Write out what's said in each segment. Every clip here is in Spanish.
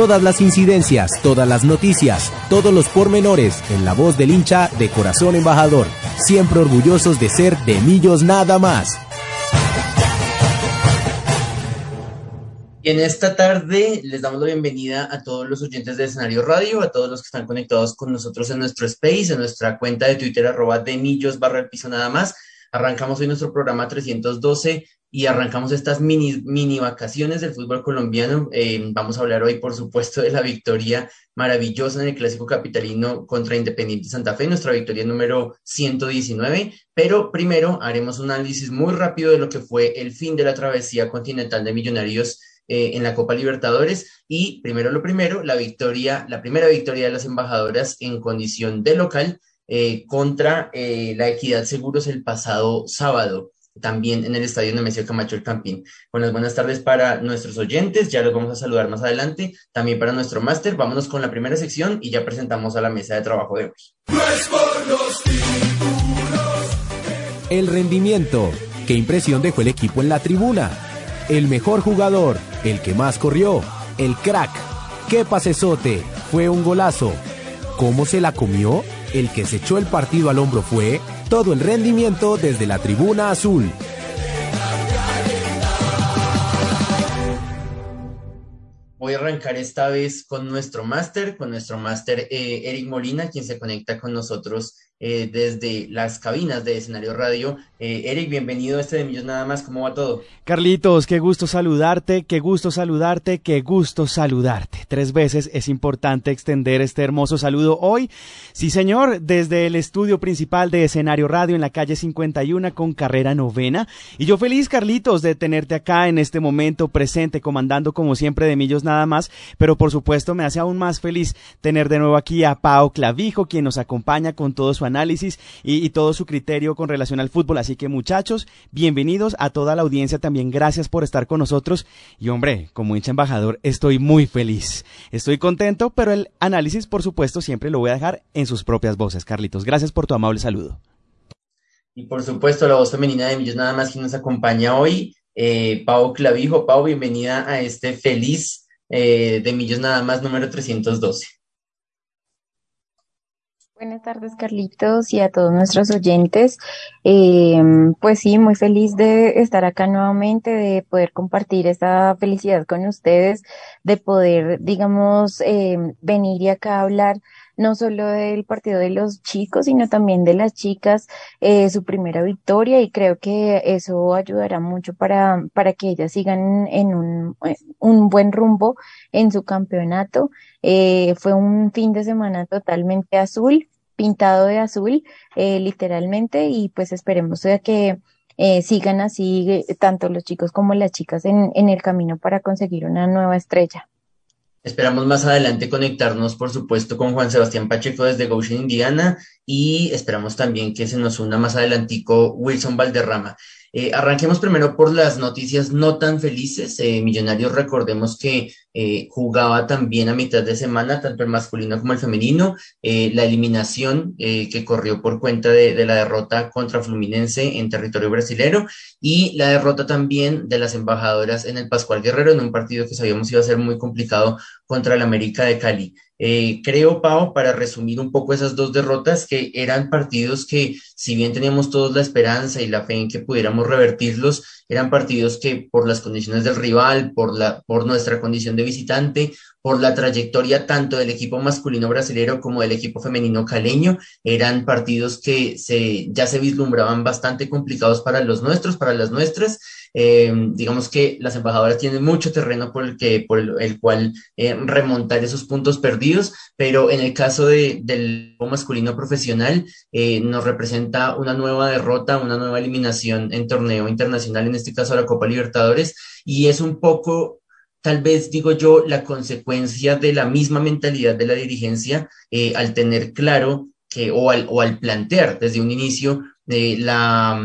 Todas las incidencias, todas las noticias, todos los pormenores en la voz del hincha de corazón embajador, siempre orgullosos de ser de Millos nada más. Y en esta tarde les damos la bienvenida a todos los oyentes de Escenario Radio, a todos los que están conectados con nosotros en nuestro space, en nuestra cuenta de Twitter, arroba de Millos barra el piso nada más. Arrancamos hoy nuestro programa 312 y arrancamos estas mini, mini vacaciones del fútbol colombiano. Eh, vamos a hablar hoy, por supuesto, de la victoria maravillosa en el Clásico Capitalino contra Independiente Santa Fe, nuestra victoria número 119. Pero primero haremos un análisis muy rápido de lo que fue el fin de la travesía continental de Millonarios eh, en la Copa Libertadores y primero lo primero, la victoria, la primera victoria de las embajadoras en condición de local eh, contra la Equidad Seguros el pasado sábado también en el estadio Nemesio Camacho el Campín. Buenas, buenas tardes para nuestros oyentes, ya los vamos a saludar más adelante, también para nuestro máster. Vámonos con la primera sección y ya presentamos a la mesa de trabajo de hoy. El rendimiento. ¿Qué impresión dejó el equipo en la tribuna? El mejor jugador, el que más corrió, el crack. ¿Qué pasesote? Fue un golazo. ¿Cómo se la comió? El que se echó el partido al hombro fue todo el rendimiento desde la tribuna azul. Voy a arrancar esta vez con nuestro máster, con nuestro máster eh, Eric Molina, quien se conecta con nosotros eh, desde las cabinas de escenario radio. Eh, Eric, bienvenido a este de Millos Nada más, ¿cómo va todo? Carlitos, qué gusto saludarte, qué gusto saludarte, qué gusto saludarte. Tres veces es importante extender este hermoso saludo hoy. Sí, señor, desde el estudio principal de escenario radio en la calle 51 con carrera novena. Y yo feliz, Carlitos, de tenerte acá en este momento presente, comandando como siempre de Millos Nada más. Pero por supuesto me hace aún más feliz tener de nuevo aquí a Pau Clavijo, quien nos acompaña con todo su análisis y, todo su criterio con relación al fútbol. Que muchachos, bienvenidos a toda la audiencia también. Gracias por estar con nosotros. Y hombre, como hincha embajador, estoy muy feliz. Estoy contento, pero el análisis, por supuesto, siempre lo voy a dejar en sus propias voces. Carlitos, gracias por tu amable saludo. Y por supuesto, la voz femenina de Millos Nada más que nos acompaña hoy, eh, Pau Clavijo. Pau, bienvenida a este feliz eh, de Millos Nada más número 312. Buenas tardes, Carlitos, y a todos nuestros oyentes. Eh, pues sí, muy feliz de estar acá nuevamente, de poder compartir esta felicidad con ustedes, de poder, digamos, eh, venir y acá hablar no solo del partido de los chicos, sino también de las chicas, eh, su primera victoria y creo que eso ayudará mucho para, para que ellas sigan en un, un buen rumbo en su campeonato. Eh, fue un fin de semana totalmente azul, pintado de azul, eh, literalmente, y pues esperemos que eh, sigan así tanto los chicos como las chicas en, en el camino para conseguir una nueva estrella. Esperamos más adelante conectarnos, por supuesto, con Juan Sebastián Pacheco desde Goshen, Indiana, y esperamos también que se nos una más adelantico Wilson Valderrama. Eh, arranquemos primero por las noticias no tan felices. Eh, Millonarios, recordemos que eh, jugaba también a mitad de semana, tanto el masculino como el femenino. la eliminación que corrió por cuenta de, de, la derrota contra Fluminense en territorio brasilero y la derrota también de las embajadoras en el Pascual Guerrero en un partido que sabíamos iba a ser muy complicado contra el América de Cali. Eh, creo, Pau, para resumir un poco esas dos derrotas, que eran partidos que, si bien teníamos todos la esperanza y la fe en que pudiéramos revertirlos, eran partidos que por las condiciones del rival, por, la, por nuestra condición de visitante, por la trayectoria tanto del equipo masculino brasilero como del equipo femenino caleño, eran partidos que se, ya se vislumbraban bastante complicados para los nuestros, para las nuestras, eh, digamos que las embajadoras tienen mucho terreno por el, que, por el, cual eh, remontar esos puntos perdidos, pero en el caso de, del masculino profesional eh, nos representa una nueva derrota, una nueva eliminación en torneo internacional, en este caso la Copa Libertadores, y es un poco tal vez digo yo, la consecuencia de la misma mentalidad de la dirigencia al tener claro que, o al, o al plantear desde un inicio la,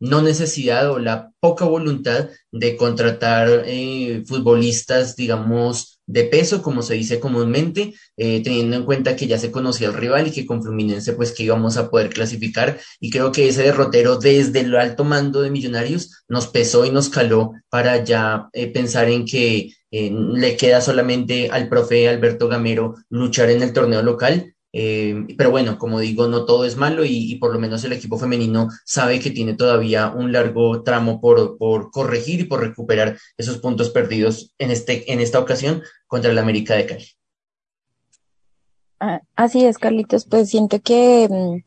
no necesidad o la poca voluntad de contratar eh, futbolistas, digamos, de peso, como se dice comúnmente, eh, teniendo en cuenta que ya se conocía el rival y que con Fluminense pues que íbamos a poder clasificar. Y creo que ese derrotero desde el alto mando de Millonarios nos pesó y nos caló para ya eh, pensar en que le queda solamente al profe Alberto Gamero luchar en el torneo local eh, pero bueno, como digo, no todo es malo y, por lo menos el equipo femenino sabe que tiene todavía un largo tramo por, por, corregir y por recuperar esos puntos perdidos en, este, en esta ocasión contra el América de Cali. Ah, así es, Carlitos, pues siento que mm,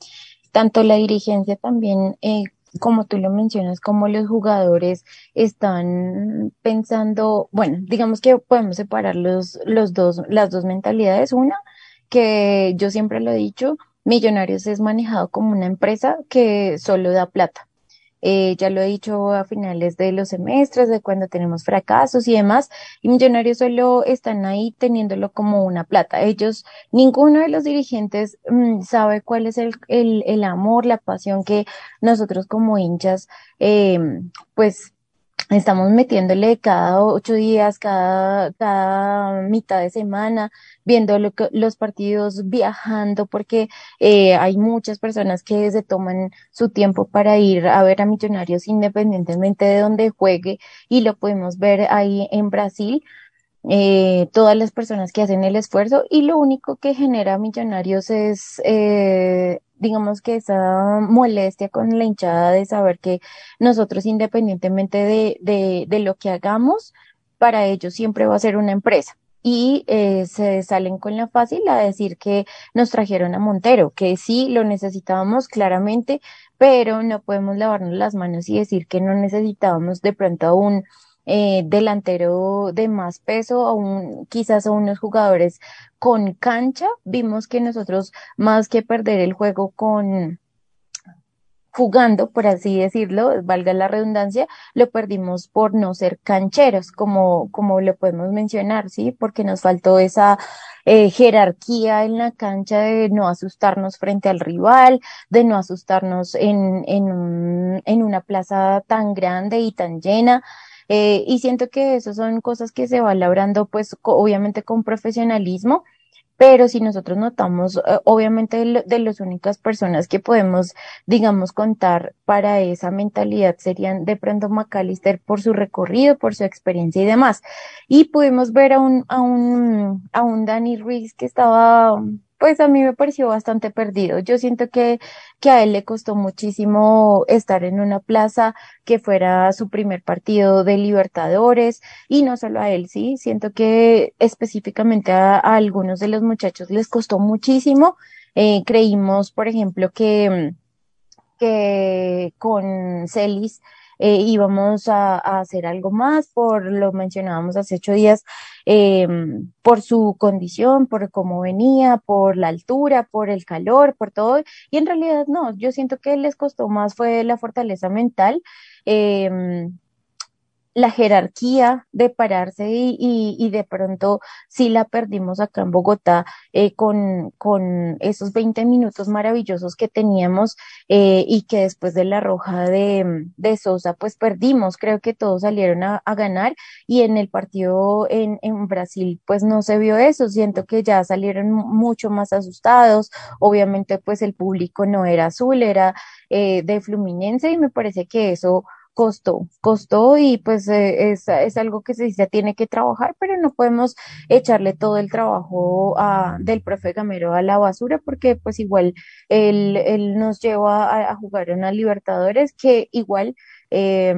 tanto la dirigencia también, eh, como tú lo mencionas, como los jugadores están pensando, bueno, digamos que podemos separar los, los dos, las dos mentalidades. Una, que yo siempre lo he dicho, Millonarios es manejado como una empresa que solo da plata. Eh, ya lo he dicho a finales de los semestres, de cuando tenemos fracasos y demás, y Millonarios solo están ahí teniéndolo como una plata. Ellos, ninguno de los dirigentes mm, sabe cuál es el, el, el, amor, la pasión que nosotros como hinchas, eh, pues estamos metiéndole cada ocho días, cada, cada mitad de semana, viendo lo que, los partidos, viajando, porque eh, hay muchas personas que se toman su tiempo para ir a ver a Millonarios independientemente de donde juegue y lo podemos ver ahí en Brasil. Eh, todas las personas que hacen el esfuerzo y lo único que genera Millonarios es eh, digamos que esa molestia con la hinchada de saber que nosotros independientemente de, de, de lo que hagamos, para ellos siempre va a ser una empresa. Y eh, se salen con la fácil a decir que nos trajeron a Montero, que sí lo necesitábamos claramente, pero no podemos lavarnos las manos y decir que no necesitábamos de pronto un eh, delantero de más peso, a un, quizás a unos jugadores con cancha. Vimos que nosotros, más que perder el juego con jugando, por así decirlo, valga la redundancia, lo perdimos por no ser cancheros, como, como lo podemos mencionar, ¿sí? Porque nos faltó esa eh, jerarquía en la cancha de no asustarnos frente al rival, de no asustarnos en, en, en una plaza tan grande y tan llena. Eh, y siento que eso son cosas que se van labrando, pues, obviamente con profesionalismo, pero si nosotros notamos, eh, obviamente de, las únicas personas que podemos, digamos, contar para esa mentalidad serían de pronto McAllister por su recorrido, por su experiencia y demás. Y pudimos ver a un, a un, a un Danny Ruiz que estaba pues a mí me pareció bastante perdido. Yo siento que, que a él le costó muchísimo estar en una plaza que fuera su primer partido de Libertadores y no solo a él, sí, siento que específicamente a, algunos de los muchachos les costó muchísimo. Eh, creímos, por ejemplo, que, que con Celis eh, íbamos a, hacer algo más, por lo mencionábamos hace ocho días, eh, por su condición, por cómo venía, por la altura, por el calor, por todo. Y en realidad no, yo siento que les costó más fue la fortaleza mental. Eh, la jerarquía de pararse y, y, de pronto sí la perdimos acá en Bogotá eh, con, con esos 20 minutos maravillosos que teníamos eh, y que después de la roja de, de Sosa pues perdimos. Creo que todos salieron a, a ganar y en el partido en, en Brasil pues no se vio eso. Siento que ya salieron mucho más asustados. Obviamente pues el público no era azul, era eh, de Fluminense y me parece que eso costó, costó y pues eh, es, es, algo que se, se, tiene que trabajar, pero no podemos echarle todo el trabajo a, del profe Gamero a la basura porque pues igual él, él nos lleva a, a jugar las Libertadores que igual eh,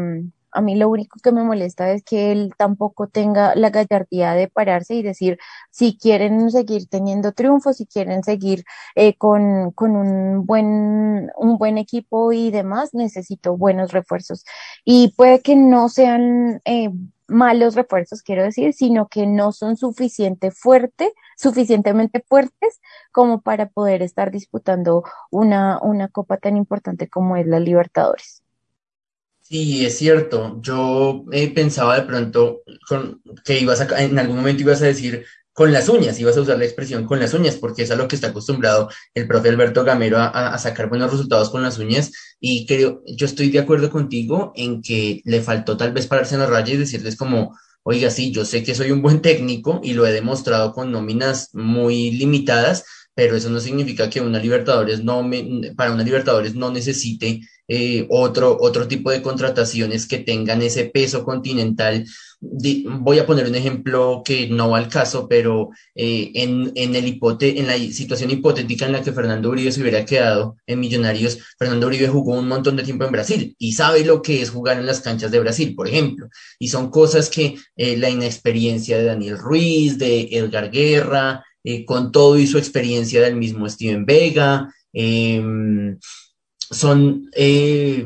a mí lo único que me molesta es que él tampoco tenga la gallardía de pararse y decir si quieren seguir teniendo triunfos, si quieren seguir eh, con, con un buen, un buen equipo y demás, necesito buenos refuerzos. Y puede que no sean eh, malos refuerzos, quiero decir, sino que no son suficiente fuerte, suficientemente fuertes como para poder estar disputando una, una copa tan importante como es la Libertadores. Sí, es cierto. Yo eh, pensaba de pronto que ibas a, en algún momento ibas a decir con las uñas, ibas a usar la expresión con las uñas, porque es a lo que está acostumbrado el profe Alberto Gamero a, sacar buenos resultados con las uñas. Y creo, yo estoy de acuerdo contigo en que le faltó tal vez pararse en la raya y decirles como, oiga, sí, yo sé que soy un buen técnico y lo he demostrado con nóminas muy limitadas, pero eso no significa que una Libertadores no para una Libertadores no necesite eh, otro, otro tipo de contrataciones que tengan ese peso continental. voy a poner un ejemplo que no va al caso, pero eh, en, en, el hipote en la situación hipotética en la que Fernando Uribe se hubiera quedado en Millonarios, Fernando Uribe jugó un montón de tiempo en Brasil y sabe lo que es jugar en las canchas de Brasil, por ejemplo. Y son cosas que eh, la inexperiencia de Daniel Ruiz, de Edgar Guerra, con todo y su experiencia del mismo Steven Vega, eh, son eh,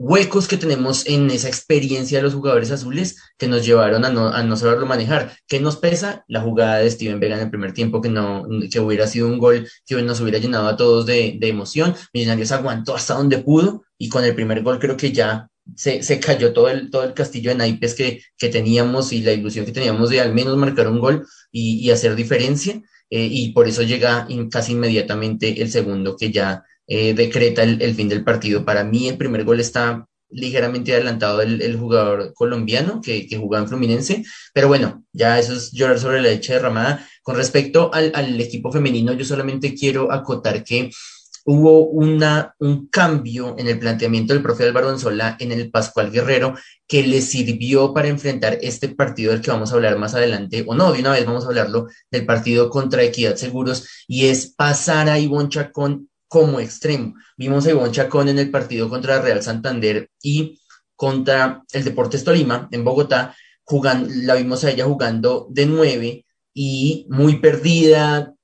huecos que tenemos en esa experiencia de los jugadores azules que nos llevaron a no, a saberlo manejar. ¿Qué nos pesa? La jugada de Steven Vega en el primer tiempo, que, no, que hubiera sido un gol que nos hubiera llenado a todos de, de emoción. Millonarios aguantó hasta donde pudo y con el primer gol creo que ya se, se, cayó todo el, todo el castillo de naipes que, que, teníamos y la ilusión que teníamos de al menos marcar un gol y, y hacer diferencia. Eh, y por eso llega casi inmediatamente el segundo que ya eh, decreta el, fin del partido. Para mí el primer gol está ligeramente adelantado del el jugador colombiano que, que, jugaba en Fluminense, pero bueno, ya eso es llorar sobre la leche derramada. Con respecto al, al equipo femenino, yo solamente quiero acotar que hubo una, un cambio en el planteamiento del profe Álvaro Anzola en el Pascual Guerrero que le sirvió para enfrentar este partido del que vamos a hablar más adelante, o no, de una vez vamos a hablarlo, del partido contra Equidad Seguros, y es pasar a Ivonne Chacón como extremo. Vimos a Ivonne Chacón en el partido contra Real Santander y contra el Deportes Tolima en Bogotá, jugando, la vimos a ella jugando de nueve y muy perdida,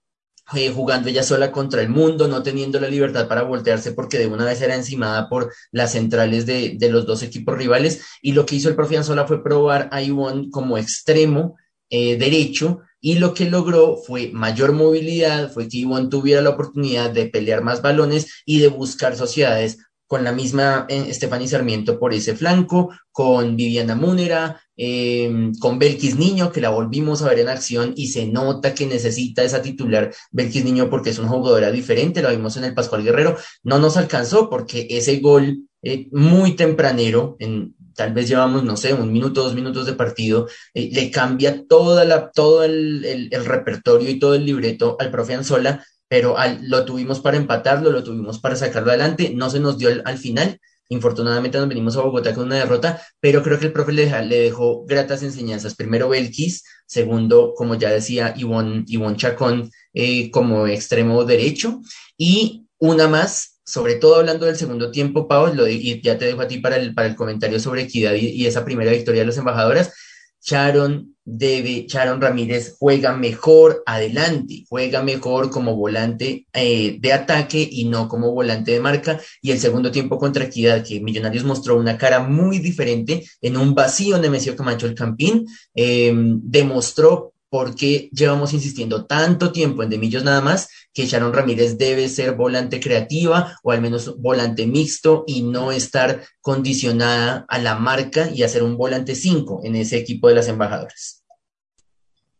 eh, jugando ella sola contra el mundo, no teniendo la libertad para voltearse porque de una vez era encimada por las centrales de, de los dos equipos rivales. Y lo que hizo el profe Anzola fue probar a Ivonne como extremo eh, derecho y lo que logró fue mayor movilidad, fue que Ivonne tuviera la oportunidad de pelear más balones y de buscar sociedades con la misma eh, Estefany Sarmiento por ese flanco, con Viviana Múnera, eh, con Belkis Niño, que la volvimos a ver en acción y se nota que necesita esa titular Belkis Niño porque es una jugadora diferente, la vimos en el Pascual Guerrero, no nos alcanzó porque ese gol eh, muy tempranero en tal vez llevamos, no sé, un minuto, dos minutos de partido, eh, le cambia toda la, todo el, el, repertorio y todo el libreto al profe Anzola, pero al, lo tuvimos para empatarlo, lo tuvimos para sacarlo adelante, no se nos dio al, final. Infortunadamente nos venimos a Bogotá con una derrota, pero creo que el profe le, dejó gratas enseñanzas. Primero Belkis, segundo, como ya decía, Ivonne, Chacón eh, como extremo derecho, y una más sobre todo hablando del segundo tiempo, Pau, y ya te dejo a ti para el, para el comentario sobre equidad y, esa primera victoria de las embajadoras. Sharon debe, Sharon Ramírez juega mejor adelante, juega mejor como volante eh, de ataque y no como volante de marca. Y el segundo tiempo contra Equidad, que Millonarios mostró una cara muy diferente en un vacío de Mesio Camacho el Campín, eh, demostró por qué llevamos insistiendo tanto tiempo en Demillos nada más que Sharon Ramírez debe ser volante creativa o al menos volante mixto y no estar condicionada a la marca y hacer un volante 5 en ese equipo de las embajadoras.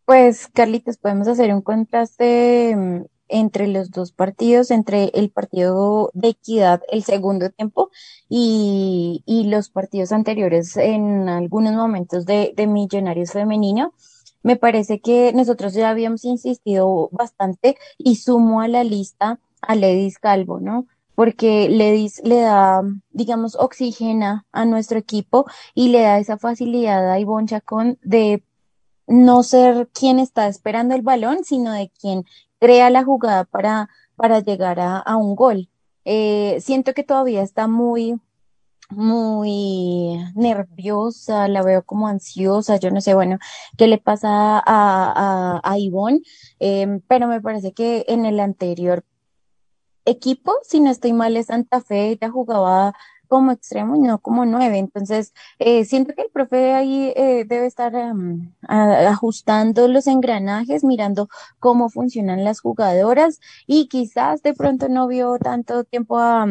Pues, Carlitos, podemos hacer un contraste mm, entre los dos partidos, entre el partido de equidad, el segundo tiempo, y, los partidos anteriores en algunos momentos de Millonarios Femenino me parece que nosotros ya habíamos insistido bastante y sumo a la lista a Ledis Calvo, ¿no? Porque Ledis le da, digamos, oxigena a nuestro equipo y le da esa facilidad a Ivonne Chacón de no ser quien está esperando el balón, sino de quien crea la jugada para, para llegar a, un gol. Eh, siento que todavía está muy, muy nerviosa, la veo como ansiosa, yo no sé, bueno, qué le pasa a, a, a Ivonne, em, pero me parece que en el anterior equipo, si no estoy mal, es Santa Fe, ella jugaba como extremo y no como nueve. Entonces, eh, siento que el profe ahí eh, debe estar em, ajustando los engranajes, mirando cómo funcionan las jugadoras y quizás de pronto no vio tanto tiempo a,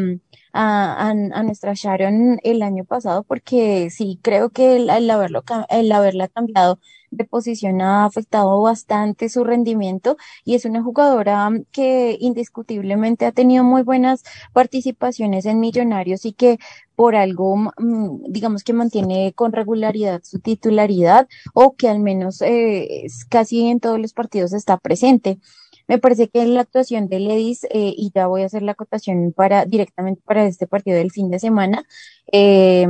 a, a, nuestra Sharon el año pasado, porque sí, creo que el, haberlo, el haberla cambiado de posición ha afectado bastante su rendimiento y es una jugadora que indiscutiblemente ha tenido muy buenas participaciones en Millonarios y que por algo, mm, digamos que mantiene con regularidad su titularidad o que al menos eh, casi en todos los partidos está presente. Me parece que la actuación de Ledis, eh, y ya voy a hacer la acotación para directamente para este partido del fin de semana, eh,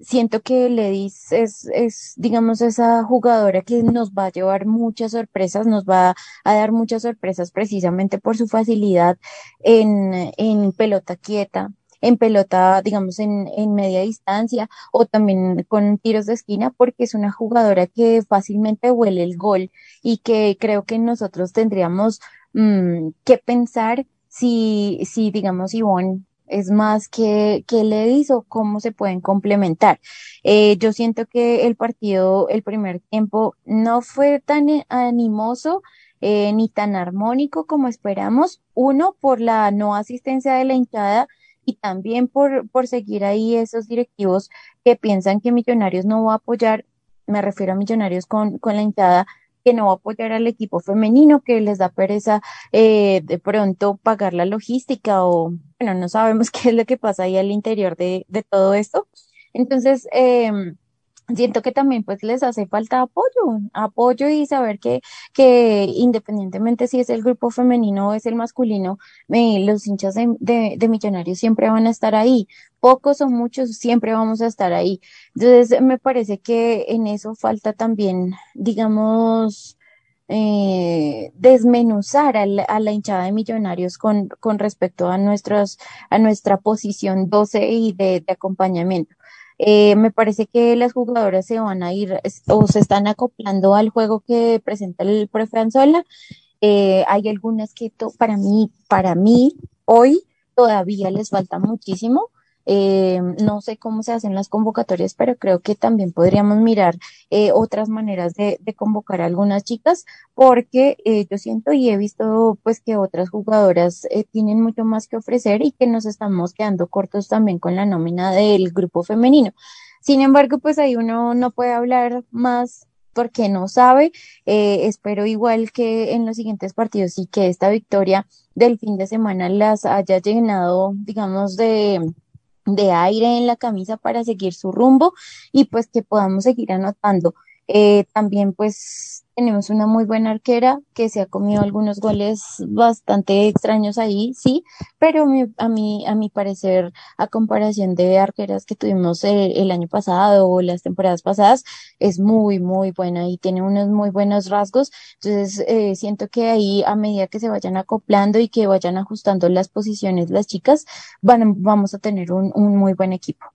siento que Ledis es, es, digamos, esa jugadora que nos va a llevar muchas sorpresas, nos va a dar muchas sorpresas precisamente por su facilidad en, en pelota quieta, en pelota, digamos, en, en media distancia o también con tiros de esquina, porque es una jugadora que fácilmente huele el gol y que creo que nosotros tendríamos mmm, que pensar si, si, digamos, Ivonne es más que, que Ledis o cómo se pueden complementar. Eh, yo siento que el partido, el primer tiempo, no fue tan animoso eh, ni tan armónico como esperamos. Uno, por la no asistencia de la hinchada y también por, por seguir ahí esos directivos que piensan que Millonarios no va a apoyar, me refiero a Millonarios con, con la hinchada, que no va a apoyar al equipo femenino, que les da pereza eh, de pronto pagar la logística o, bueno, no sabemos qué es lo que pasa ahí al interior de, de todo esto. Entonces, eh, siento que también pues les hace falta apoyo, apoyo y saber que, que independientemente si es el grupo femenino o es el masculino, eh, los hinchas de, de, millonarios siempre van a estar ahí, pocos o muchos siempre vamos a estar ahí. Entonces me parece que en eso falta también, digamos, eh, desmenuzar a la, a la, hinchada de millonarios con, con respecto a nuestros, a nuestra posición 12 y de, de acompañamiento. Eh, me parece que las jugadoras se van a ir o se están acoplando al juego que presenta el profe Anzola. Eh, hay algunas que para mí, para mí, hoy todavía les falta muchísimo. Eh, no sé cómo se hacen las convocatorias, pero creo que también podríamos mirar eh, otras maneras de, convocar a algunas chicas, porque eh, yo siento y he visto pues que otras jugadoras eh, tienen mucho más que ofrecer y que nos estamos quedando cortos también con la nómina del grupo femenino. Sin embargo, pues ahí uno no puede hablar más porque no sabe. Eh, espero igual que en los siguientes partidos y que esta victoria del fin de semana las haya llenado, digamos, de de aire en la camisa para seguir su rumbo y pues que podamos seguir anotando. Eh, también pues tenemos una muy buena arquera que se ha comido algunos goles bastante extraños ahí, sí, pero a mí, a mi parecer, a comparación de arqueras que tuvimos el, año pasado o las temporadas pasadas, es muy, muy buena y tiene unos muy buenos rasgos. Entonces, eh, siento que ahí, a medida que se vayan acoplando y que vayan ajustando las posiciones las chicas, van, vamos a tener un, un muy buen equipo.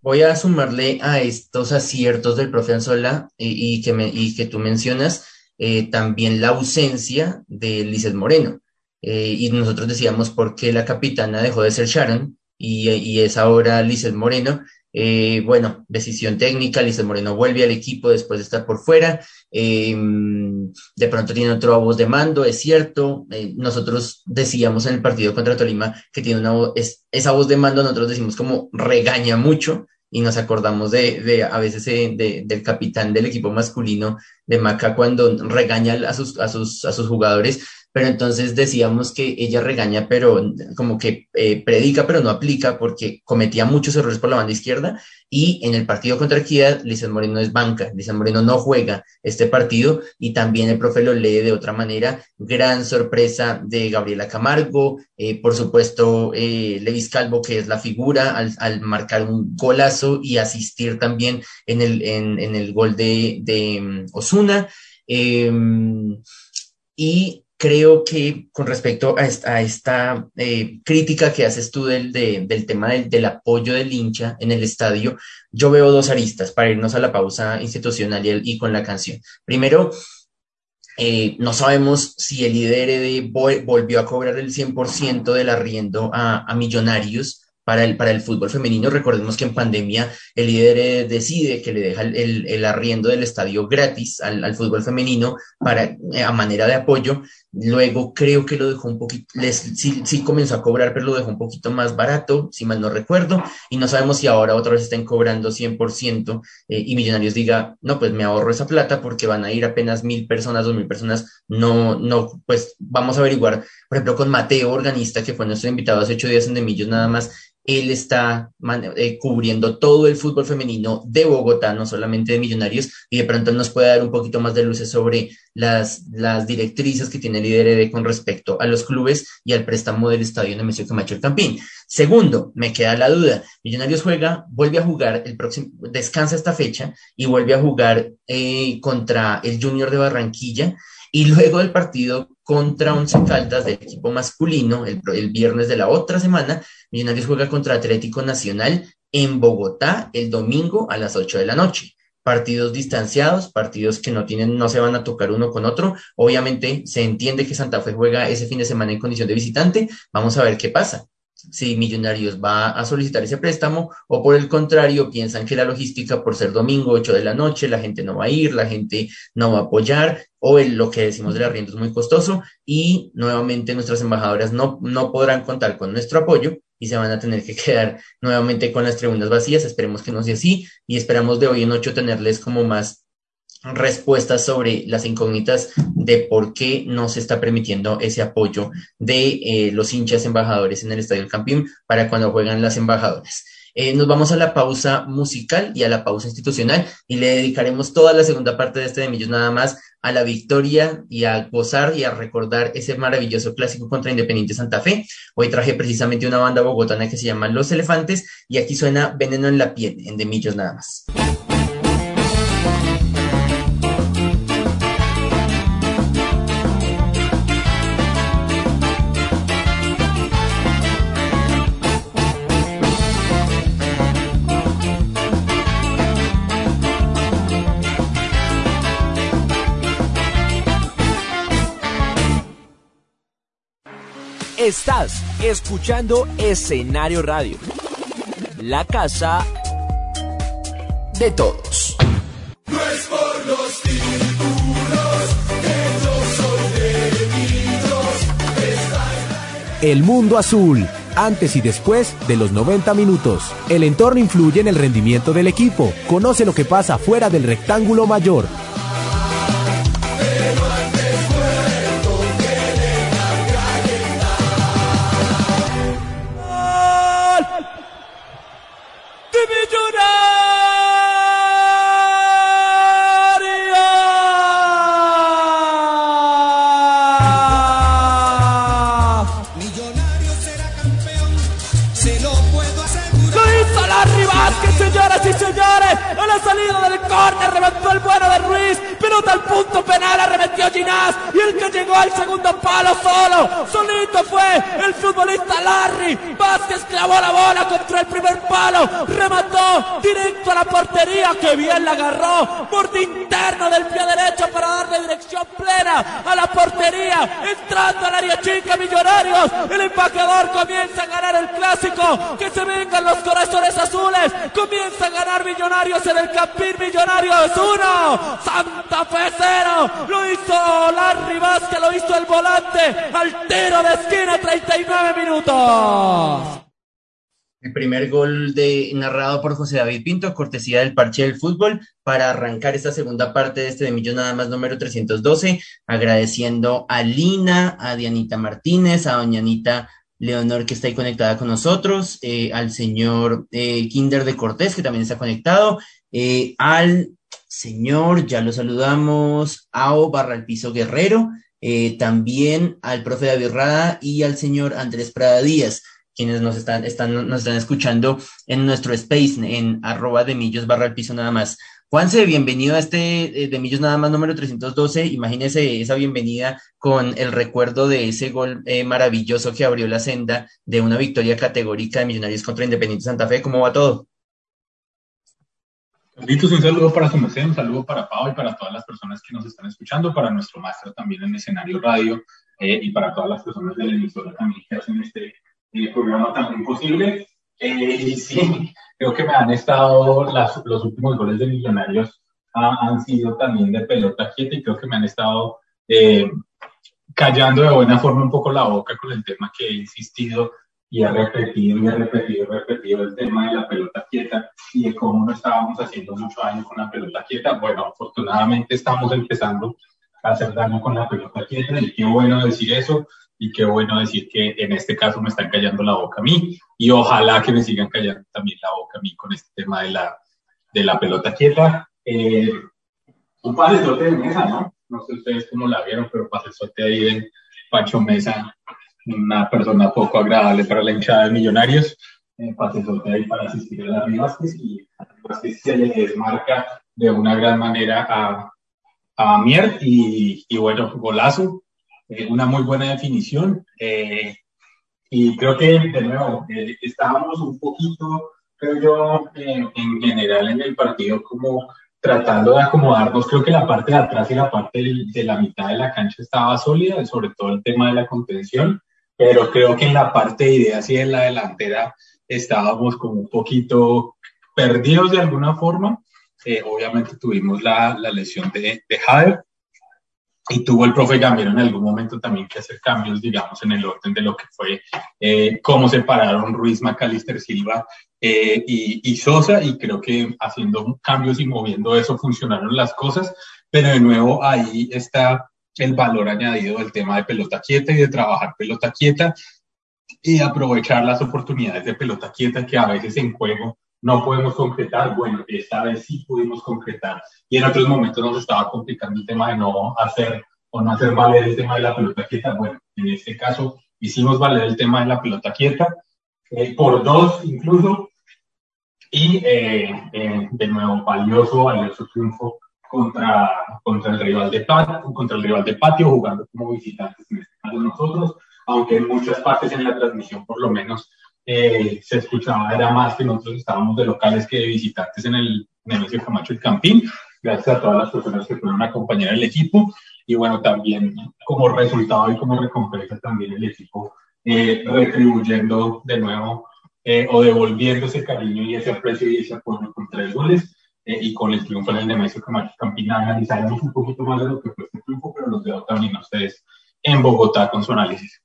Voy a sumarle a estos aciertos del profe Anzola y, y que, me, y tú mencionas eh, también la ausencia de Lizeth Moreno. Eh, y nosotros decíamos por qué la capitana dejó de ser Sharon y, y es ahora Lizeth Moreno. Eh, bueno, decisión técnica, Lizeth Moreno vuelve al equipo después de estar por fuera. Eh, de pronto tiene otro voz de mando, es cierto. Eh, nosotros decíamos en el partido contra Tolima que tiene una es, esa voz de mando, nosotros decimos como regaña mucho y nos acordamos de, de a veces de, de, del capitán del equipo masculino de Maca cuando regaña a sus jugadores pero entonces decíamos que ella regaña, pero como que eh, predica, pero no aplica, porque cometía muchos errores por la banda izquierda, y en el partido contra Equidad, Lizeth Moreno es banca, Lizeth Moreno no juega este partido, y también el profe lo lee de otra manera, gran sorpresa de Gabriela Camargo, eh, por supuesto, eh, Levis Calvo, que es la figura al, marcar un golazo y asistir también en el, en, el gol de, um, Osuna, eh, y creo que con respecto a esta, eh, crítica que haces tú del, del tema del, apoyo del hincha en el estadio, yo veo dos aristas para irnos a la pausa institucional y, con la canción. Primero, eh, no sabemos si el líder volvió a cobrar el 100% del arriendo a, millonarios para el, para el fútbol femenino. Recordemos que en pandemia el líder decide que le deja el, el, arriendo del estadio gratis al, al fútbol femenino para, eh, a manera de apoyo. Luego creo que lo dejó un poquito, les, sí, sí, comenzó a cobrar, pero lo dejó un poquito más barato, si mal no recuerdo, y no sabemos si ahora otra vez estén cobrando 100% eh, y Millonarios diga, no, pues me ahorro esa plata porque van a ir apenas mil personas, dos mil personas, no, no, pues vamos a averiguar, por ejemplo, con Mateo, organista, que fue nuestro invitado hace ocho días en De Millos nada más, él está eh, cubriendo todo el fútbol femenino de Bogotá, no solamente de Millonarios, y de pronto nos puede dar un poquito más de luces sobre las, directrices que tiene el líder con respecto a los clubes y al préstamo del estadio Nemesio Camacho el Campín. Segundo, me queda la duda. Millonarios juega, vuelve a jugar el próximo, descansa esta fecha y vuelve a jugar eh, contra el Junior de Barranquilla. Y luego del partido contra Once Caldas del equipo masculino, el, el viernes de la otra semana, Millonarios juega contra Atlético Nacional en Bogotá el domingo a las 8 de la noche. Partidos distanciados, partidos que no tienen, no se van a tocar uno con otro. Obviamente se entiende que Santa Fe juega ese fin de semana en condición de visitante. Vamos a ver qué pasa si Millonarios va a solicitar ese préstamo o por el contrario piensan que la logística por ser domingo 8 de la noche la gente no va a ir, la gente no va a apoyar o el, lo que decimos del arriendo es muy costoso y nuevamente nuestras embajadoras no, no podrán contar con nuestro apoyo y se van a tener que quedar nuevamente con las tribunas vacías. Esperemos que no sea así y esperamos de hoy en ocho tenerles como más respuestas sobre las incógnitas de por qué no se está permitiendo ese apoyo de eh, los hinchas embajadores en el Estadio del Campín para cuando juegan las embajadoras. Eh, nos vamos a la pausa musical y a la pausa institucional y le dedicaremos toda la segunda parte de este de Millos nada más a la victoria y a gozar y a recordar ese maravilloso clásico contra Independiente Santa Fe. Hoy traje precisamente una banda bogotana que se llama Los Elefantes y aquí suena Veneno en la piel, en De Millos nada más. Estás escuchando Escenario Radio, la casa de todos. No es por los títulos que yo soy de El mundo azul, antes y después de los 90 minutos. El entorno influye en el rendimiento del equipo. Conoce lo que pasa fuera del rectángulo mayor y el que llegó al segundo palo solo, solito fue el futbolista Larry. Vázquez clavó la bola contra el primer palo, remató directo a la portería, que bien la agarró, borde interno del pie derecho para darle dirección plena a la portería, entrando al área chica Millonarios, el embajador comienza a ganar el clásico, que se vengan los corazones azules, comienza a ganar Millonarios en el Campín Millonarios. 1, Santa Fe 0, lo hizo Larry Vázquez, lo hizo el volante, al tiro de esquina 39 minutos. El primer gol de, narrado por José David Pinto, cortesía del parche del fútbol, para arrancar esta segunda parte de este de Millón Nada más número 312, agradeciendo a Lina, a Dianita Martínez, a Doña Anita Leonor que está ahí conectada con nosotros, eh, al señor eh, Kinder de Cortés que también está conectado, eh, al señor, ya lo saludamos, Ao barra el piso Guerrero, también al profe David Rada y al señor Andrés Prada Díaz quienes nos están, están, nos están escuchando en nuestro space, en arroba de millos barra el piso nada más. Juanse, bienvenido a este eh, de Millos Nada más número 312. Imagínese esa bienvenida con el recuerdo de ese gol eh, maravilloso que abrió la senda de una victoria categórica de Millonarios contra Independiente Santa Fe. ¿Cómo va todo? Carlitos, un saludo para su merced, un saludo para Pau y para todas las personas que nos están escuchando, para nuestro máster también en escenario radio eh, y para todas las personas de la emisora también que hacen este programa tan posible. y sí, creo que me han estado, las, los últimos goles de Millonarios han sido también de pelota quieta y creo que me han estado eh, callando de buena forma un poco la boca con el tema que he insistido y he repetido y he repetido y repetido el tema de la pelota quieta y de cómo no estábamos haciendo mucho daño con la pelota quieta. Bueno, afortunadamente estamos empezando a hacer daño con la pelota quieta y qué bueno decir eso y qué bueno decir que en este caso me están callando la boca a mí y ojalá que me sigan callando también la boca a mí con este tema de la, de la pelota quieta. Eh, un pasesote de mesa, ¿no? No sé ustedes cómo la vieron, pero pasesote ahí de Pacho Mesa, una persona poco agradable para la hinchada de Millonarios. Eh, pasesote ahí para asistir a la Vázquez y Vázquez se le desmarca de una gran manera a, a Mier y, y bueno, golazo eh, una muy buena definición. Eh, y creo que, de nuevo, eh, estábamos un poquito, creo yo, en general en el partido como tratando de acomodarnos. Creo que la parte de atrás y la parte de, la mitad de la cancha estaba sólida, sobre todo el tema de la contención, pero creo que en la parte de ideas y en la delantera estábamos como un poquito perdidos de alguna forma. obviamente tuvimos la, la lesión de, de y tuvo el profe Gamero en algún momento también que hacer cambios, digamos, en el orden de lo que fue eh, cómo separaron Ruiz, Macalister Silva eh, y, y, Sosa, y creo que haciendo cambios y moviendo eso funcionaron las cosas, pero de nuevo ahí está el valor añadido del tema de pelota quieta y de trabajar pelota quieta y aprovechar las oportunidades de pelota quieta que a veces en juego no podemos concretar, bueno, esta vez sí pudimos concretar. Y en otros momentos nos estaba complicando el tema de no hacer o no hacer valer el tema de la pelota quieta. Bueno, en este caso hicimos valer el tema de la pelota quieta, eh, por dos incluso, y eh, eh, de nuevo valioso, valioso triunfo contra, contra, el rival de patio, contra el rival de patio, jugando como visitantes en este caso nosotros, aunque en muchas partes en la transmisión por lo menos eh, se escuchaba era más que nosotros estábamos de locales que de visitantes en el Nemesio Camacho y Campín, gracias a todas las personas que fueron a acompañar el equipo y bueno, también como resultado y como recompensa también el equipo eh, retribuyendo de nuevo eh, o devolviendo ese cariño y ese aprecio y ese apoyo con tres goles y con el triunfo en el Nemesio Camacho y Campín. Analizaremos un poquito más de lo que fue este triunfo, pero los dejo también a ustedes en Bogotá con su análisis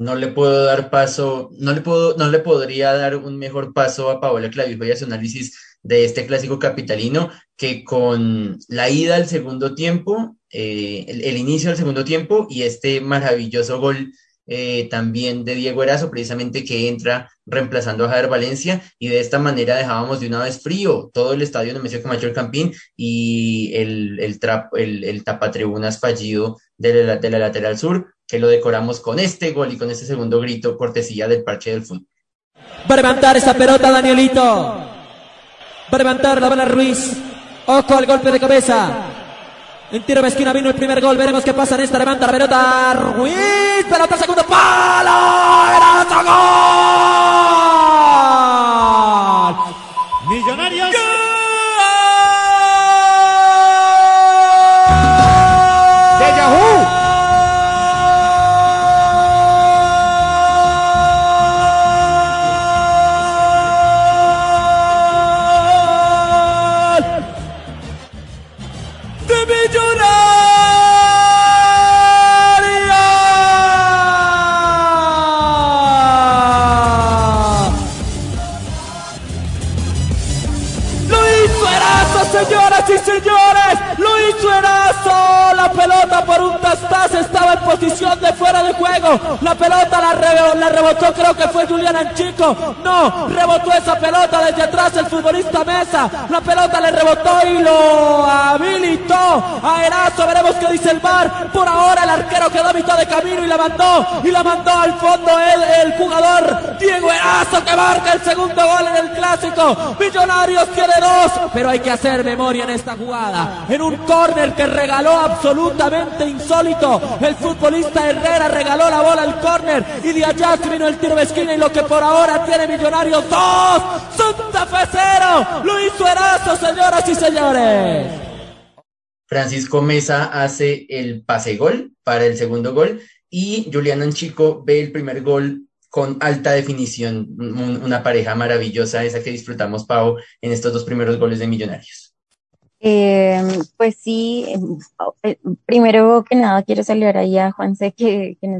no le puedo dar paso, no le puedo, no le podría dar un mejor paso a Paola Clavijo y su análisis de este clásico capitalino que con la ida al segundo tiempo, eh, el, inicio del segundo tiempo y este maravilloso gol eh, también de Diego Erazo, precisamente que entra reemplazando a Javier Valencia y de esta manera dejábamos de una vez frío todo el estadio de Mesio Camacho el Campín y el, el, el, el tapatribunas fallido de la, de la lateral sur que lo decoramos con este gol y con este segundo grito, cortesía del parche del fútbol. Va a levantar esa pelota Danielito. Va a levantar la bala Ruiz. Ojo al golpe de cabeza. En tiro de esquina vino el primer gol. Veremos qué pasa en esta. Levanta la pelota. Ruiz. Pelota segundo palo. Era gol. Posición de fuera de juego. La pelota la, la rebotó, creo que fue Julián Anchico. No, rebotó esa pelota desde atrás el futbolista Mesa. La pelota le rebotó y lo habilitó a Erazo, veremos qué dice el bar. Por ahora el arquero quedó a mitad de camino y la mandó, y la mandó al fondo el, el jugador Diego Erazo que marca el segundo gol en el clásico. Millonarios tiene dos, pero hay que hacer memoria en esta jugada. En un córner que regaló absolutamente insólito. El futbolista Herrera regaló la bola al córner y de allá vino el tiro de esquina y lo que por ahora tiene Millonarios dos, Santa Fe cero. Lo hizo Erazo, señoras y señores. Francisco Mesa hace el pase gol para el segundo gol y Julián Anchico ve el primer gol con alta definición, una pareja maravillosa, esa que disfrutamos, Pau, en estos dos primeros goles de Millonarios. Eh, pues sí, em, eh, primero que nada quiero saludar ahí a Juanse que, que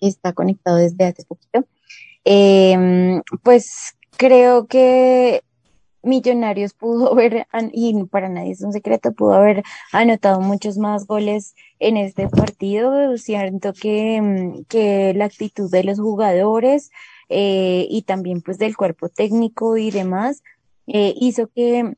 está conectado desde hace poquito. Eh, pues creo que Millonarios pudo haber, y para nadie es un secreto, pudo haber anotado muchos más goles en este partido. Siento que, que la actitud de los jugadores eh, y también pues del cuerpo técnico y demás eh, hizo que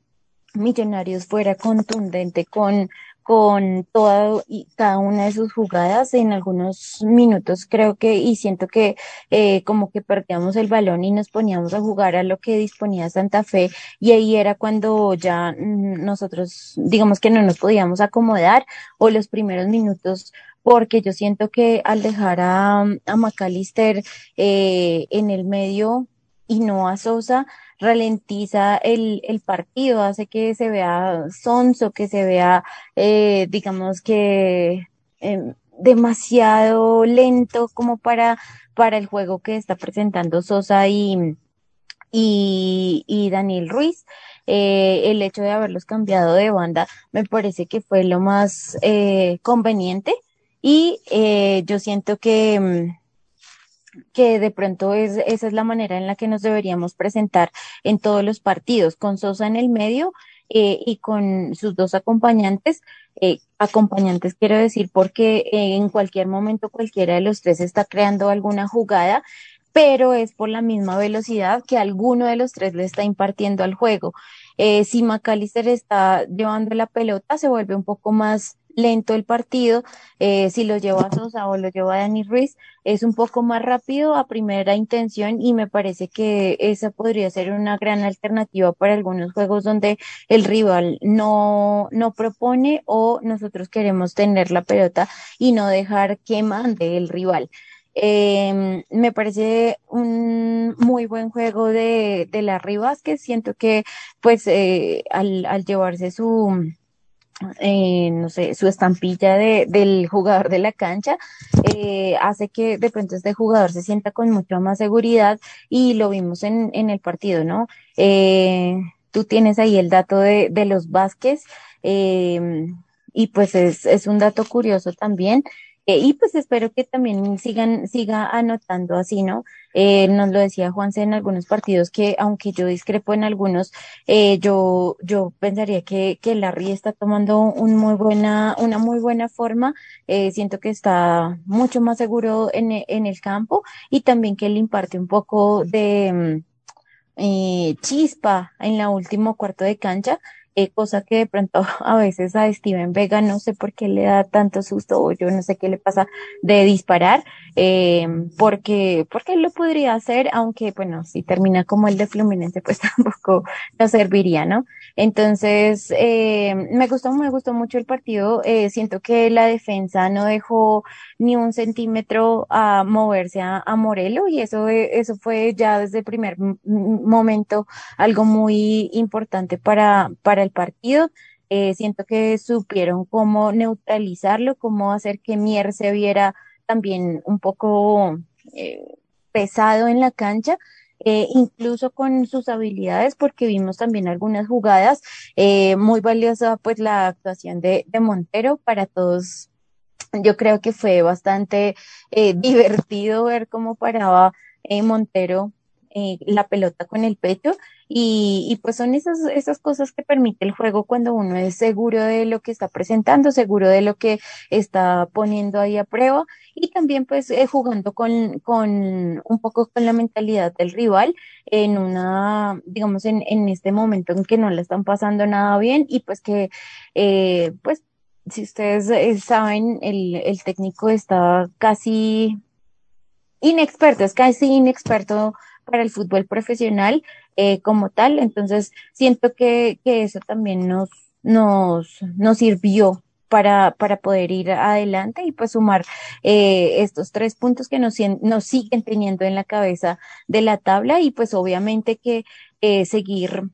Millonarios fuera contundente con con toda y cada una de sus jugadas en algunos minutos creo que y siento que eh, como que perdíamos el balón y nos poníamos a jugar a lo que disponía Santa Fe y ahí era cuando ya mm, nosotros digamos que no nos podíamos acomodar o los primeros minutos porque yo siento que al dejar a, a McAllister eh, en el medio y no a Sosa, ralentiza el, el partido, hace que se vea sonso, que se vea, eh, digamos que eh, demasiado lento como para, para el juego que está presentando Sosa y, y, y Daniel Ruiz. Eh, el hecho de haberlos cambiado de banda me parece que fue lo más eh, conveniente y eh, yo siento que mm, que de pronto es, esa es la manera en la que nos deberíamos presentar en todos los partidos, con Sosa en el medio eh, y con sus dos acompañantes. Eh, acompañantes quiero decir porque eh, en cualquier momento cualquiera de los tres está creando alguna jugada, pero es por la misma velocidad que alguno de los tres le está impartiendo al juego. Si McAllister está llevando la pelota, se vuelve un poco más lento el partido. Eh, si lo lleva a Sosa o lo lleva a Dani Ruiz, es un poco más rápido a primera intención y me parece que esa podría ser una gran alternativa para algunos juegos donde el rival no, no propone o nosotros queremos tener la pelota y no dejar que mande el rival. Eh, me parece un muy buen juego de, de las Rivas que siento que pues eh, al, al llevarse su, eh, no sé, su estampilla de, del jugador de la cancha, eh, hace que de pronto este jugador se sienta con mucha más seguridad y lo vimos en, en el partido, ¿no? Eh, tú tienes ahí el dato de, de los Vázquez eh, y pues es, es un dato curioso también. Eh, y pues espero que también sigan, siga anotando así, ¿no? Eh, nos lo decía Juanse en algunos partidos que, aunque yo discrepo en algunos, eh, yo, yo pensaría que, que Larry está tomando un muy buena, una muy buena forma. Eh, siento que está mucho más seguro en, en el campo y también que le imparte un poco de, mm, eh, chispa en la último cuarto de cancha eh, cosa que de pronto a veces a Steven Vega no sé por qué le da tanto susto o yo no sé qué le pasa de disparar, eh, porque, porque él lo podría hacer, aunque bueno, si termina como el de Fluminense, pues tampoco no serviría, ¿no? Entonces, eh, me gustó, me gustó mucho el partido, siento que la defensa no dejó ni un centímetro a moverse a, a Morelo y eso, eso fue ya desde el primer momento algo muy importante para, para partido. Eh, siento que supieron cómo neutralizarlo, cómo hacer que Mier se viera también un poco eh, pesado en la cancha, eh, incluso con sus habilidades, porque vimos también algunas jugadas, muy valiosa pues la actuación de, Montero para todos. Yo creo que fue bastante divertido ver cómo paraba Montero eh, la pelota con el pecho y, pues son esas, esas cosas que permite el juego cuando uno es seguro de lo que está presentando, seguro de lo que está poniendo ahí a prueba y también pues eh, jugando con, con un poco con la mentalidad del rival en una, digamos, en, en este momento en que no le están pasando nada bien y pues que eh, pues si ustedes saben, el, el técnico está casi inexperto, es casi inexperto para el fútbol profesional eh, como tal. Entonces, siento que, que eso también nos, nos, nos sirvió para, para poder ir adelante y pues sumar eh, estos tres puntos que nos, nos siguen teniendo en la cabeza de la tabla y pues obviamente que eh, seguir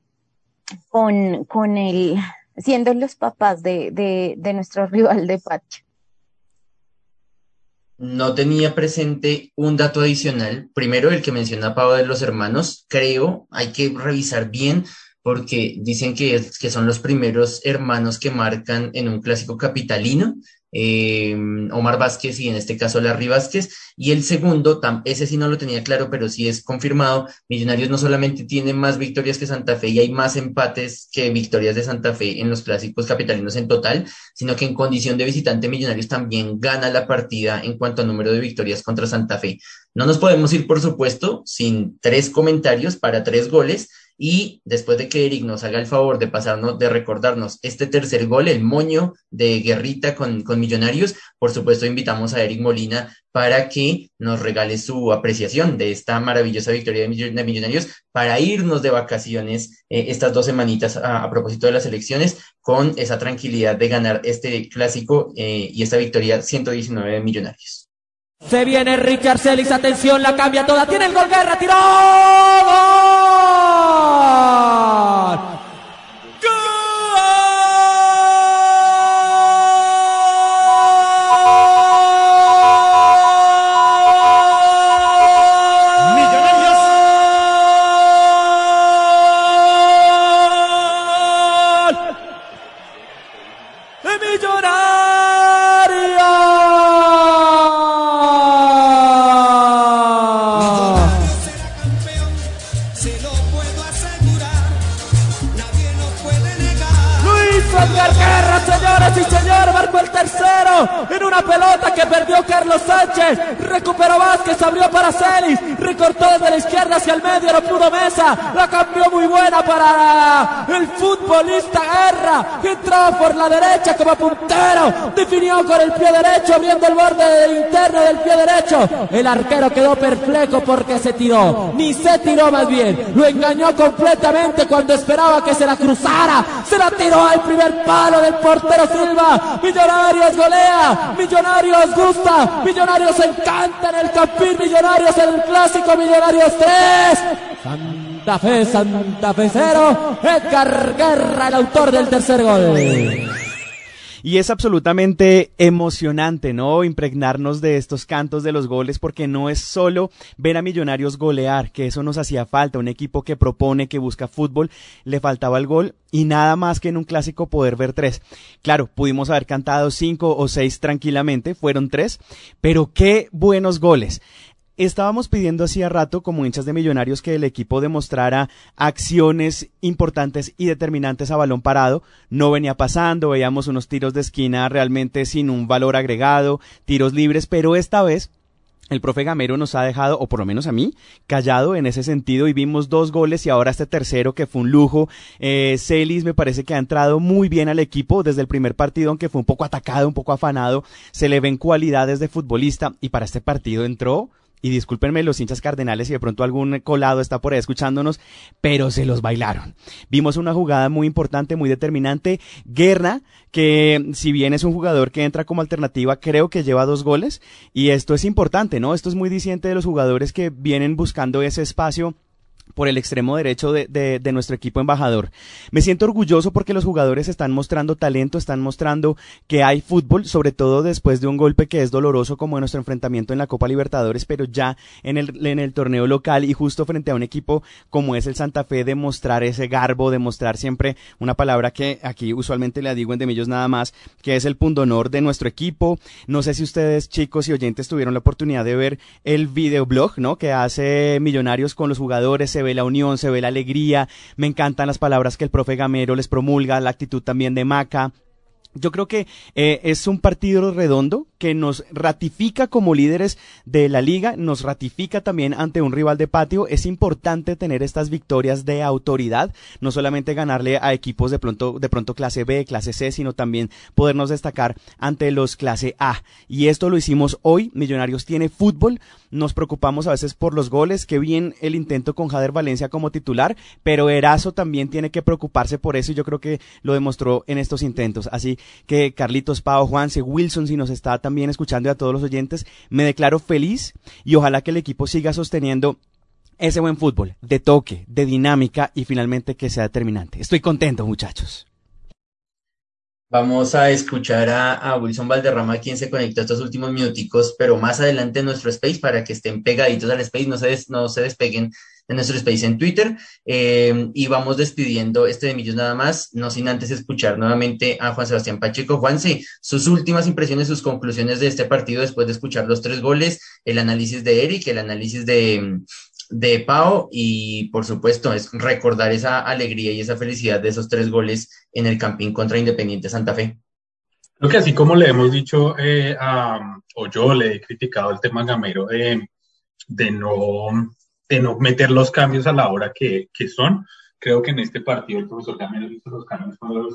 con, con el, siendo los papás de, de, nuestro rival de Pacho. No tenía presente un dato adicional. Primero, el que menciona Pablo de los hermanos. Creo, hay que revisar bien porque dicen que, que son los primeros hermanos que marcan en un clásico capitalino, eh, Omar Vázquez y en este caso Larry Vázquez, y el segundo, ese sí no lo tenía claro, pero sí es confirmado, Millonarios no solamente tiene más victorias que Santa Fe y hay más empates que victorias de Santa Fe en los clásicos capitalinos en total, sino que en condición de visitante Millonarios también gana la partida en cuanto a número de victorias contra Santa Fe. No nos podemos ir, por supuesto, sin tres comentarios para tres goles y después de que Eric nos haga el favor de pasarnos, de recordarnos este tercer gol, el moño de Guerrita con, con Millonarios, por supuesto invitamos a Eric Molina para que nos regale su apreciación de esta maravillosa victoria de Millonarios para irnos de vacaciones eh, estas dos semanitas a, propósito de las elecciones con esa tranquilidad de ganar este clásico eh, y esta victoria 119 de Millonarios. Se viene Richard Celis, atención, la cambia toda, tiene el gol, Guerra, tiró. God. Recuperó Vázquez, abrió para Celis, recortó desde la izquierda hacia el medio, no pudo Mesa, la cambió muy buena para el futbolista Guerra, que entraba por la derecha como puntero, definió con el pie derecho, abriendo el borde interno del pie derecho, el arquero quedó perplejo porque se tiró, ni se tiró más bien, lo engañó completamente cuando esperaba que se la cruzara, se la tiró al primer palo del portero Silva, Millonarios golea, Millonarios gusta, Millonarios encanta en el Campín, Millonarios en el Clásico, Millonarios 3. Santa Fe, Santa Fe 0. Edgar Guerra, el autor del tercer gol. Y es absolutamente emocionante, ¿no? Impregnarnos de estos cantos de los goles porque no es solo ver a Millonarios golear, que eso nos hacía falta, un equipo que propone, que busca fútbol, le faltaba el gol y nada más que en un clásico poder ver tres. Claro, pudimos haber cantado cinco o seis tranquilamente, fueron tres, pero qué buenos goles. Estábamos pidiendo hacía rato, como hinchas de millonarios, que el equipo demostrara acciones importantes y determinantes a balón parado. No venía pasando, veíamos unos tiros de esquina realmente sin un valor agregado, tiros libres, pero esta vez el profe Gamero nos ha dejado, o por lo menos a mí, callado en ese sentido y vimos dos goles y ahora este tercero que fue un lujo. Eh, Celis me parece que ha entrado muy bien al equipo desde el primer partido, aunque fue un poco atacado, un poco afanado. Se le ven cualidades de futbolista y para este partido entró y discúlpenme los hinchas cardenales si de pronto algún colado está por ahí escuchándonos, pero se los bailaron. Vimos una jugada muy importante, muy determinante. Guerra, que si bien es un jugador que entra como alternativa, creo que lleva dos goles y esto es importante, ¿no? Esto es muy diciente de los jugadores que vienen buscando ese espacio por el extremo derecho de, de, nuestro equipo embajador. Me siento orgulloso porque los jugadores están mostrando talento, están mostrando que hay fútbol, sobre todo después de un golpe que es doloroso como nuestro enfrentamiento en la Copa Libertadores, pero ya en el, en el torneo local y justo frente a un equipo como es el Santa Fe, demostrar ese garbo, demostrar siempre una palabra que aquí usualmente le digo en Demillos nada más, que es el pundonor de nuestro equipo. No sé si ustedes, chicos y oyentes, tuvieron la oportunidad de ver el videoblog, ¿no? Que hace Millonarios con los jugadores, se ve la unión, se ve la alegría, me encantan las palabras que el profe Gamero les promulga, la actitud también de Maca, yo creo que eh, es un partido redondo que nos ratifica como líderes de la liga, nos ratifica también ante un rival de patio. Es importante tener estas victorias de autoridad, no solamente ganarle a equipos de pronto, de pronto clase B, clase C, sino también podernos destacar ante los clase A. Y esto lo hicimos hoy. Millonarios tiene fútbol. Nos preocupamos a veces por los goles. Qué bien el intento con Jader Valencia como titular, pero Erazo también tiene que preocuparse por eso y yo creo que lo demostró en estos intentos. Así que Carlitos Pau, Juanse, Wilson, si nos está también escuchando y a todos los oyentes, me declaro feliz y ojalá que el equipo siga sosteniendo ese buen fútbol, de toque, de dinámica y finalmente que sea determinante. Estoy contento, muchachos. Vamos a escuchar a, Wilson Valderrama, quien se conectó estos últimos minuticos, pero más adelante en nuestro space para que estén pegaditos al space, no se, no se despeguen de nuestro space en Twitter. Eh, y vamos despidiendo este de Millos nada más, no sin antes escuchar nuevamente a Juan Sebastián Pacheco. Juanse, sus últimas impresiones, sus conclusiones de este partido después de escuchar los tres goles, el análisis de Eric, el análisis de, de Pau y por supuesto es recordar esa alegría y esa felicidad de esos tres goles en el campín contra Independiente Santa Fe. Creo que así como le hemos dicho, eh, o yo le he criticado el tema Gamero de, de, no, de no meter los cambios a la hora que, que son, creo que en este partido el profesor Gamero hizo los cambios cuando los,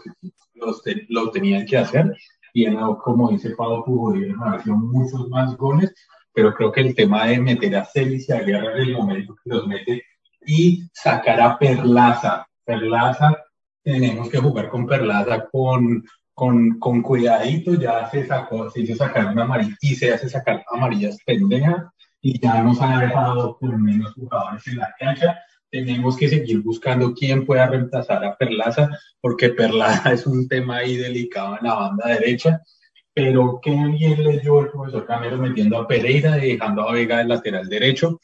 los, los tenían que hacer. Y como dice Pau, pudieron haber muchos más goles pero creo que el tema de meter a Celis y a Guerra en el momento que los mete y sacar a Perlaza. Perlaza, tenemos que jugar con Perlaza con, con, con cuidadito, ya se sacó, se hizo sacar una amarilla y se hace sacar amarillas pendejas y ya nos ha dejado por menos jugadores en la cancha. Tenemos que seguir buscando quién pueda reemplazar a Perlaza, porque Perlaza es un tema ahí delicado en la banda derecha pero qué bien leyó el profesor Camero metiendo a Pereira y dejando a Vega del lateral derecho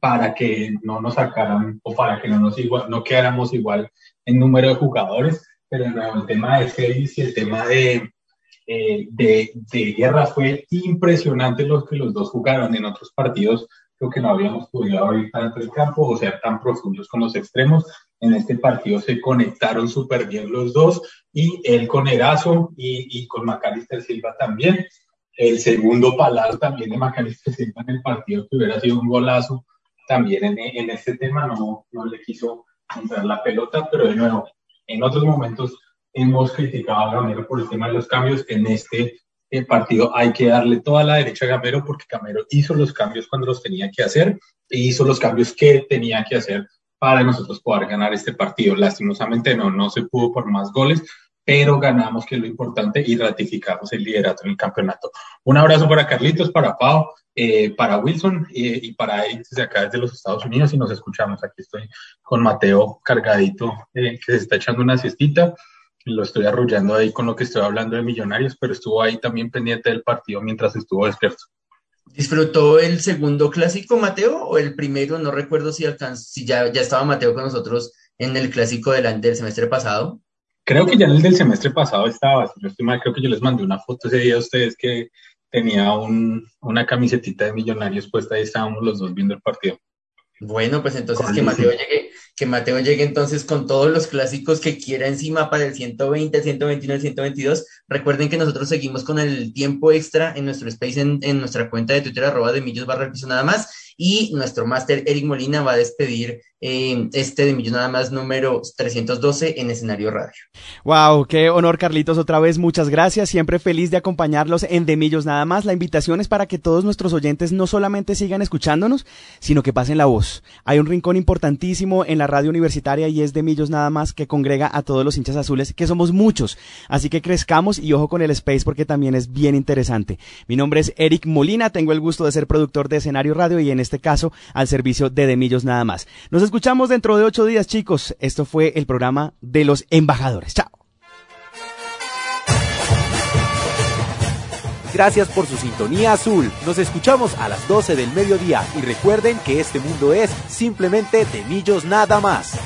para que no nos sacaran o para que no nos igual, no quedáramos igual en número de jugadores, pero el tema de series y el tema de, eh, de, de guerra fue impresionante los que los dos jugaron en otros partidos creo que no habíamos podido abrir tanto el campo o ser tan profundos con los extremos. En este partido se conectaron súper bien los dos y él con Erazo y, y con Macalister Silva también. El segundo palazo también de Macalister Silva en el partido que hubiera sido un golazo. También en, en este tema no, no le quiso entrar la pelota, pero de nuevo, en otros momentos hemos criticado a Gamero por el tema de los cambios. En este el partido hay que darle toda la derecha a Gamero porque Gamero hizo los cambios cuando los tenía que hacer e hizo los cambios que tenía que hacer para nosotros poder ganar este partido. Lastimosamente no, no se pudo por más goles, pero ganamos, que es lo importante, y ratificamos el liderato en el campeonato. Un abrazo para Carlitos, para Pau, eh, para Wilson eh, y para él desde acá desde los Estados Unidos y nos escuchamos. Aquí estoy con Mateo cargadito, eh, que se está echando una siestita lo estoy arrullando ahí con lo que estoy hablando de Millonarios, pero estuvo ahí también pendiente del partido mientras estuvo despierto. ¿Disfrutó el segundo clásico, Mateo, o el primero? No recuerdo si, si ya, estaba Mateo con nosotros en el clásico del, del semestre pasado. Creo que ya en el del semestre pasado estaba, si no estoy mal, creo que yo les mandé una foto ese día a ustedes que tenía un, una camisetita de Millonarios puesta y estábamos los dos viendo el partido. Bueno, pues entonces que Mateo llegue, que Mateo llegue entonces con todos los clásicos que quiera encima para el 120, el 121, el 122. Recuerden que nosotros seguimos con el tiempo extra en nuestro space, en, en nuestra cuenta de Twitter, arroba de millos barra piso nada más. Y nuestro máster Eric Molina va a despedir eh, este de Millos Nada Más número 312 en escenario radio. Wow, qué honor Carlitos, otra vez muchas gracias, siempre feliz de acompañarlos en De Millos Nada Más. La invitación es para que todos nuestros oyentes no solamente sigan escuchándonos, sino que pasen la voz. Hay un rincón importantísimo en la radio universitaria y es De Millos Nada Más que congrega a todos los hinchas azules, que somos muchos. Así que crezcamos y ojo con el space porque también es bien interesante. Mi nombre es Eric Molina, tengo el gusto de ser productor de escenario radio y en este caso al servicio de Demillos nada más. Escuchamos dentro de ocho días, chicos. Esto fue el programa de los embajadores. Chao. Gracias por su sintonía azul. Nos escuchamos a las 12 del mediodía y recuerden que este mundo es simplemente de millos nada más.